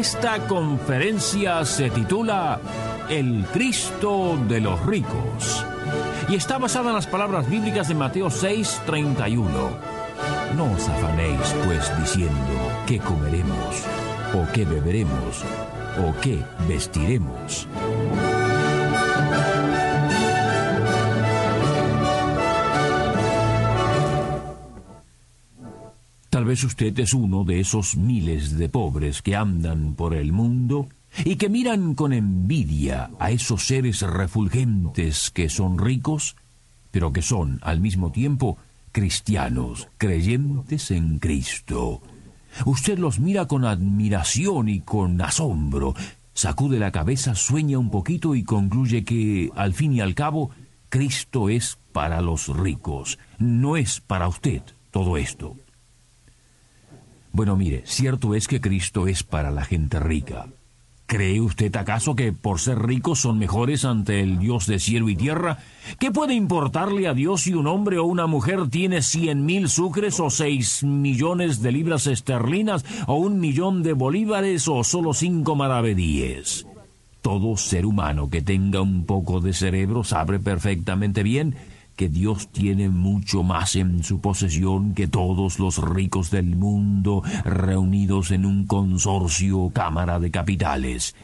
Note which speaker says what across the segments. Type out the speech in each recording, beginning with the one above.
Speaker 1: Esta conferencia se titula El Cristo de los ricos y está basada en las palabras bíblicas de Mateo 6, 31. No os afanéis pues diciendo qué comeremos, o qué beberemos, o qué vestiremos. Usted es uno de esos miles de pobres que andan por el mundo y que miran con envidia a esos seres refulgentes que son ricos, pero que son al mismo tiempo cristianos, creyentes en Cristo. Usted los mira con admiración y con asombro, sacude la cabeza, sueña un poquito y concluye que, al fin y al cabo, Cristo es para los ricos, no es para usted todo esto. Bueno, mire, cierto es que Cristo es para la gente rica, ¿Cree usted acaso que por ser ricos son mejores ante el Dios de cielo y tierra? ¿Qué puede importarle a Dios si un hombre o una mujer tiene cien mil sucres o seis millones de libras esterlinas o un millón de bolívares o solo cinco maravedíes? Todo ser humano que tenga un poco de cerebro sabe perfectamente bien que Dios tiene mucho más en su posesión que todos los ricos del mundo reunidos en un consorcio cámara de capitales.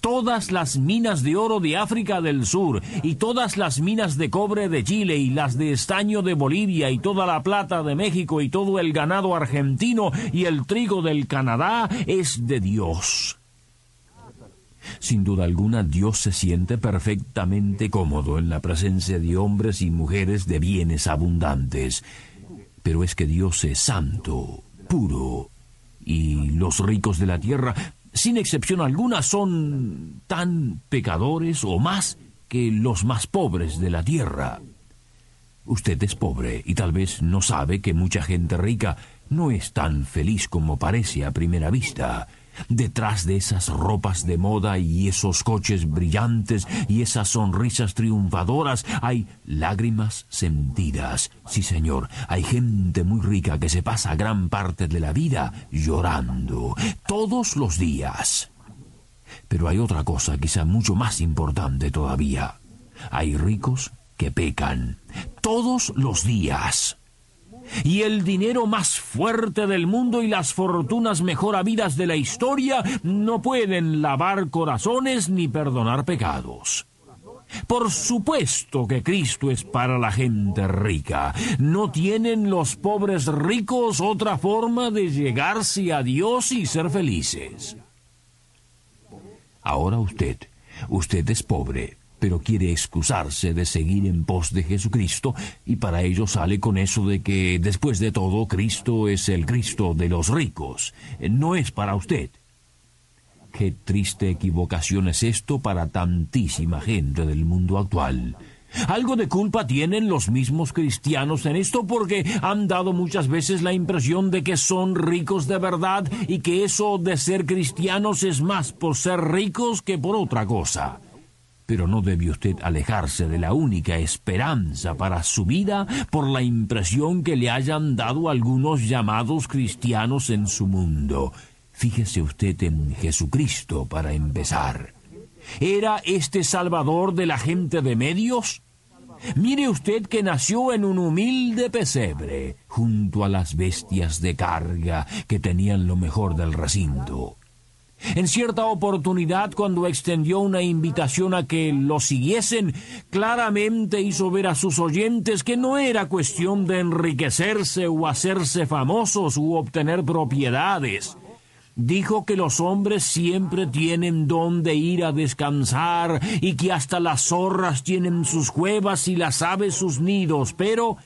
Speaker 1: Todas las minas de oro de África del Sur y todas las minas de cobre de Chile y las de estaño de Bolivia y toda la plata de México y todo el ganado argentino y el trigo del Canadá es de Dios. Sin duda alguna, Dios se siente perfectamente cómodo en la presencia de hombres y mujeres de bienes abundantes. Pero es que Dios es santo, puro, y los ricos de la tierra, sin excepción alguna, son tan pecadores o más que los más pobres de la tierra. Usted es pobre y tal vez no sabe que mucha gente rica no es tan feliz como parece a primera vista. Detrás de esas ropas de moda y esos coches brillantes y esas sonrisas triunfadoras hay lágrimas sentidas. Sí, señor, hay gente muy rica que se pasa gran parte de la vida llorando, todos los días. Pero hay otra cosa quizá mucho más importante todavía. Hay ricos que pecan, todos los días y el dinero más fuerte del mundo y las fortunas mejor habidas de la historia no pueden lavar corazones ni perdonar pecados. Por supuesto que Cristo es para la gente rica. ¿No tienen los pobres ricos otra forma de llegarse a Dios y ser felices? Ahora usted, usted es pobre, pero quiere excusarse de seguir en pos de Jesucristo y para ello sale con eso de que después de todo Cristo es el Cristo de los ricos, no es para usted. Qué triste equivocación es esto para tantísima gente del mundo actual. Algo de culpa tienen los mismos cristianos en esto porque han dado muchas veces la impresión de que son ricos de verdad y que eso de ser cristianos es más por ser ricos que por otra cosa pero no debe usted alejarse de la única esperanza para su vida por la impresión que le hayan dado algunos llamados cristianos en su mundo. Fíjese usted en Jesucristo para empezar. ¿Era este Salvador de la gente de medios? Mire usted que nació en un humilde pesebre, junto a las bestias de carga que tenían lo mejor del recinto. En cierta oportunidad, cuando extendió una invitación a que lo siguiesen, claramente hizo ver a sus oyentes que no era cuestión de enriquecerse o hacerse famosos u obtener propiedades. Dijo que los hombres siempre tienen donde ir a descansar y que hasta las zorras tienen sus cuevas y las aves sus nidos, pero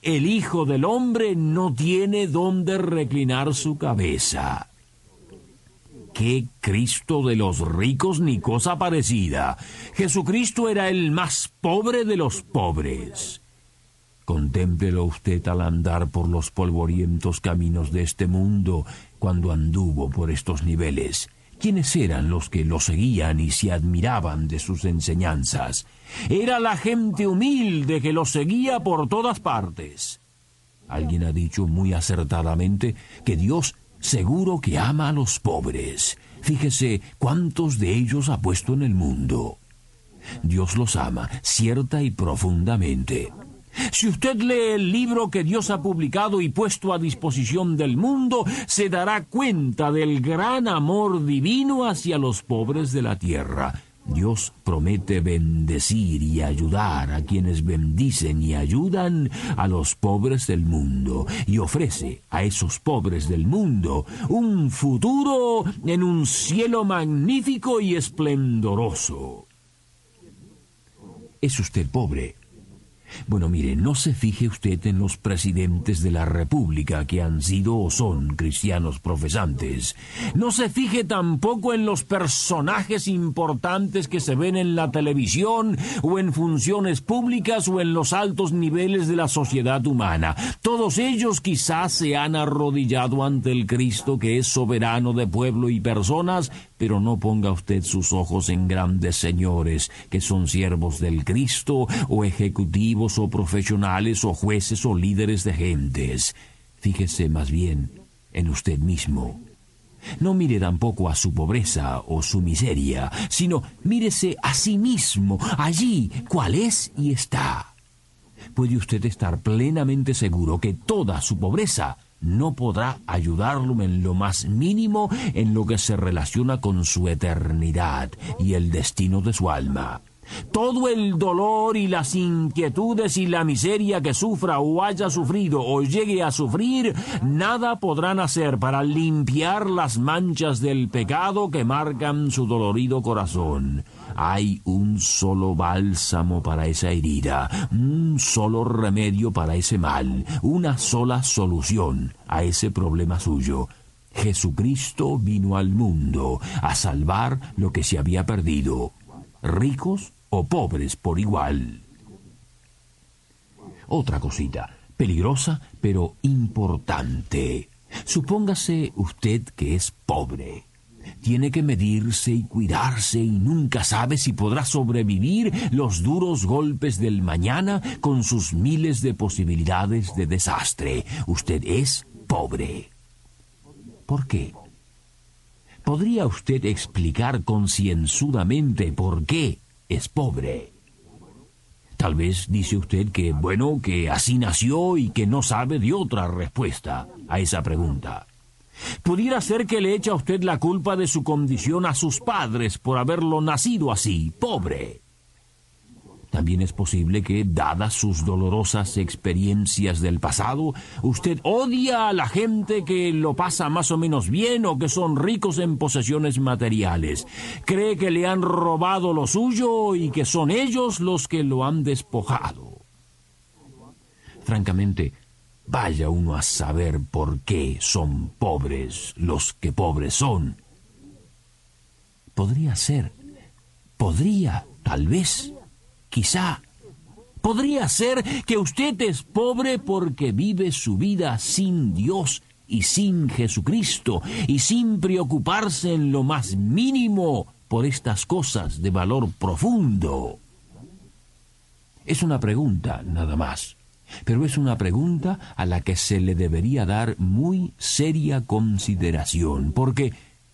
Speaker 1: el Hijo del Hombre no tiene donde reclinar su cabeza. Qué Cristo de los ricos ni cosa parecida. Jesucristo era el más pobre de los pobres. Contémplelo usted al andar por los polvorientos caminos de este mundo cuando anduvo por estos niveles. ¿Quiénes eran los que lo seguían y se admiraban de sus enseñanzas? Era la gente humilde que lo seguía por todas partes. Alguien ha dicho muy acertadamente que Dios seguro que ama a los pobres. Fíjese cuántos de ellos ha puesto en el mundo. Dios los ama cierta y profundamente. Si usted lee el libro que Dios ha publicado y puesto a disposición del mundo, se dará cuenta del gran amor divino hacia los pobres de la tierra. Dios promete bendecir y ayudar a quienes bendicen y ayudan a los pobres del mundo y ofrece a esos pobres del mundo un futuro en un cielo magnífico y esplendoroso. ¿Es usted pobre? Bueno, mire, no se fije usted en los presidentes de la República que han sido o son cristianos profesantes. No se fije tampoco en los personajes importantes que se ven en la televisión o en funciones públicas o en los altos niveles de la sociedad humana. Todos ellos quizás se han arrodillado ante el Cristo que es soberano de pueblo y personas, pero no ponga usted sus ojos en grandes señores que son siervos del Cristo o ejecutivos o profesionales o jueces o líderes de gentes. Fíjese más bien en usted mismo. No mire tampoco a su pobreza o su miseria, sino mírese a sí mismo, allí, cuál es y está. Puede usted estar plenamente seguro que toda su pobreza no podrá ayudarlo en lo más mínimo en lo que se relaciona con su eternidad y el destino de su alma. Todo el dolor y las inquietudes y la miseria que sufra o haya sufrido o llegue a sufrir, nada podrán hacer para limpiar las manchas del pecado que marcan su dolorido corazón. Hay un solo bálsamo para esa herida, un solo remedio para ese mal, una sola solución a ese problema suyo. Jesucristo vino al mundo a salvar lo que se había perdido, ricos o pobres por igual. Otra cosita, peligrosa pero importante. Supóngase usted que es pobre tiene que medirse y cuidarse y nunca sabe si podrá sobrevivir los duros golpes del mañana con sus miles de posibilidades de desastre. Usted es pobre. ¿Por qué? ¿Podría usted explicar concienzudamente por qué es pobre? Tal vez dice usted que, bueno, que así nació y que no sabe de otra respuesta a esa pregunta. Pudiera ser que le eche a usted la culpa de su condición a sus padres por haberlo nacido así, pobre. También es posible que, dadas sus dolorosas experiencias del pasado, usted odia a la gente que lo pasa más o menos bien o que son ricos en posesiones materiales. Cree que le han robado lo suyo y que son ellos los que lo han despojado. Francamente, Vaya uno a saber por qué son pobres los que pobres son. Podría ser, podría, tal vez, quizá, podría ser que usted es pobre porque vive su vida sin Dios y sin Jesucristo y sin preocuparse en lo más mínimo por estas cosas de valor profundo. Es una pregunta, nada más pero es una pregunta a la que se le debería dar muy seria consideración, porque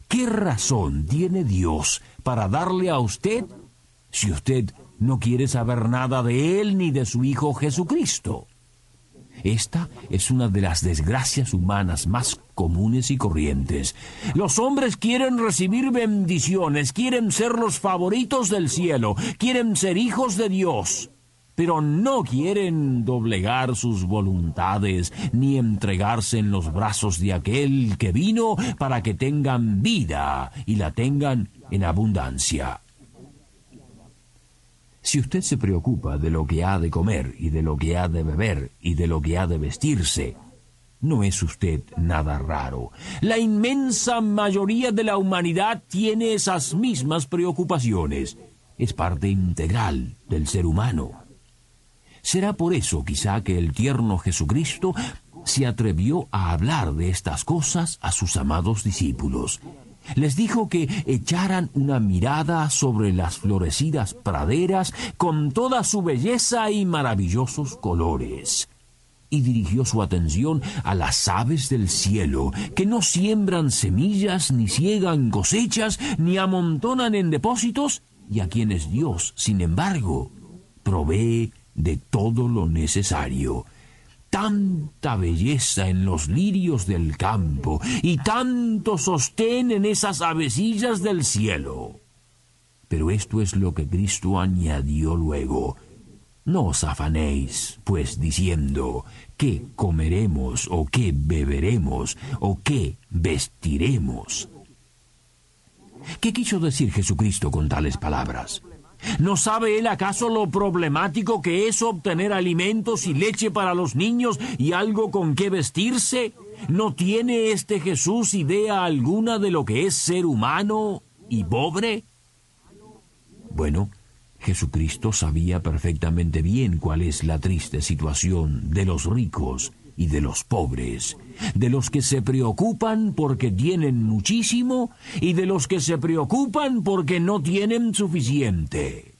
Speaker 1: ¿qué razón tiene Dios para darle a usted si usted no quiere saber nada de Él ni de su Hijo Jesucristo? Esta es una de las desgracias humanas más comunes y corrientes. Los hombres quieren recibir bendiciones, quieren ser los favoritos del cielo, quieren ser hijos de Dios pero no quieren doblegar sus voluntades ni entregarse en los brazos de aquel que vino para que tengan vida y la tengan en abundancia. Si usted se preocupa de lo que ha de comer y de lo que ha de beber y de lo que ha de vestirse, No es usted nada raro. La inmensa mayoría de la humanidad tiene esas mismas preocupaciones. Es parte integral del ser humano. Será por eso quizá que el tierno Jesucristo se atrevió a hablar de estas cosas a sus amados discípulos. Les dijo que echaran una mirada sobre las florecidas praderas con toda su belleza y maravillosos colores y dirigió su atención a las aves del cielo, que no siembran semillas, ni ciegan cosechas, ni amontonan en depósitos, y a quienes Dios, sin embargo, provee de todo lo necesario. Tanta belleza en los lirios del campo y tanto sostén en esas avecillas del cielo. Pero esto es lo que Cristo añadió luego. No os afanéis, pues, diciendo, ¿qué comeremos o qué beberemos o qué vestiremos? ¿Qué quiso decir Jesucristo con tales palabras? ¿No sabe él acaso lo problemático que es obtener alimentos y leche para los niños y algo con qué vestirse? ¿No tiene este Jesús idea alguna de lo que es ser humano y pobre? Bueno, Jesucristo sabía perfectamente bien cuál es la triste situación de los ricos y de los pobres, de los que se preocupan porque tienen muchísimo y de los que se preocupan porque no tienen suficiente.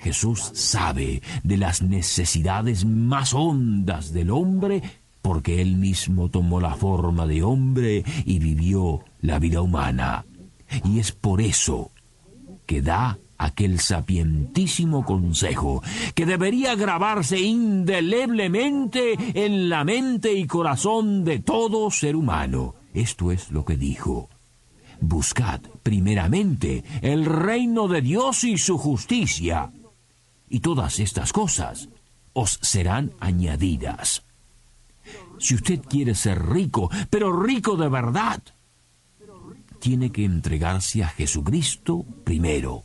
Speaker 1: Jesús sabe de las necesidades más hondas del hombre porque él mismo tomó la forma de hombre y vivió la vida humana. Y es por eso que da aquel sapientísimo consejo que debería grabarse indeleblemente en la mente y corazón de todo ser humano. Esto es lo que dijo. Buscad primeramente el reino de Dios y su justicia, y todas estas cosas os serán añadidas. Si usted quiere ser rico, pero rico de verdad, tiene que entregarse a Jesucristo primero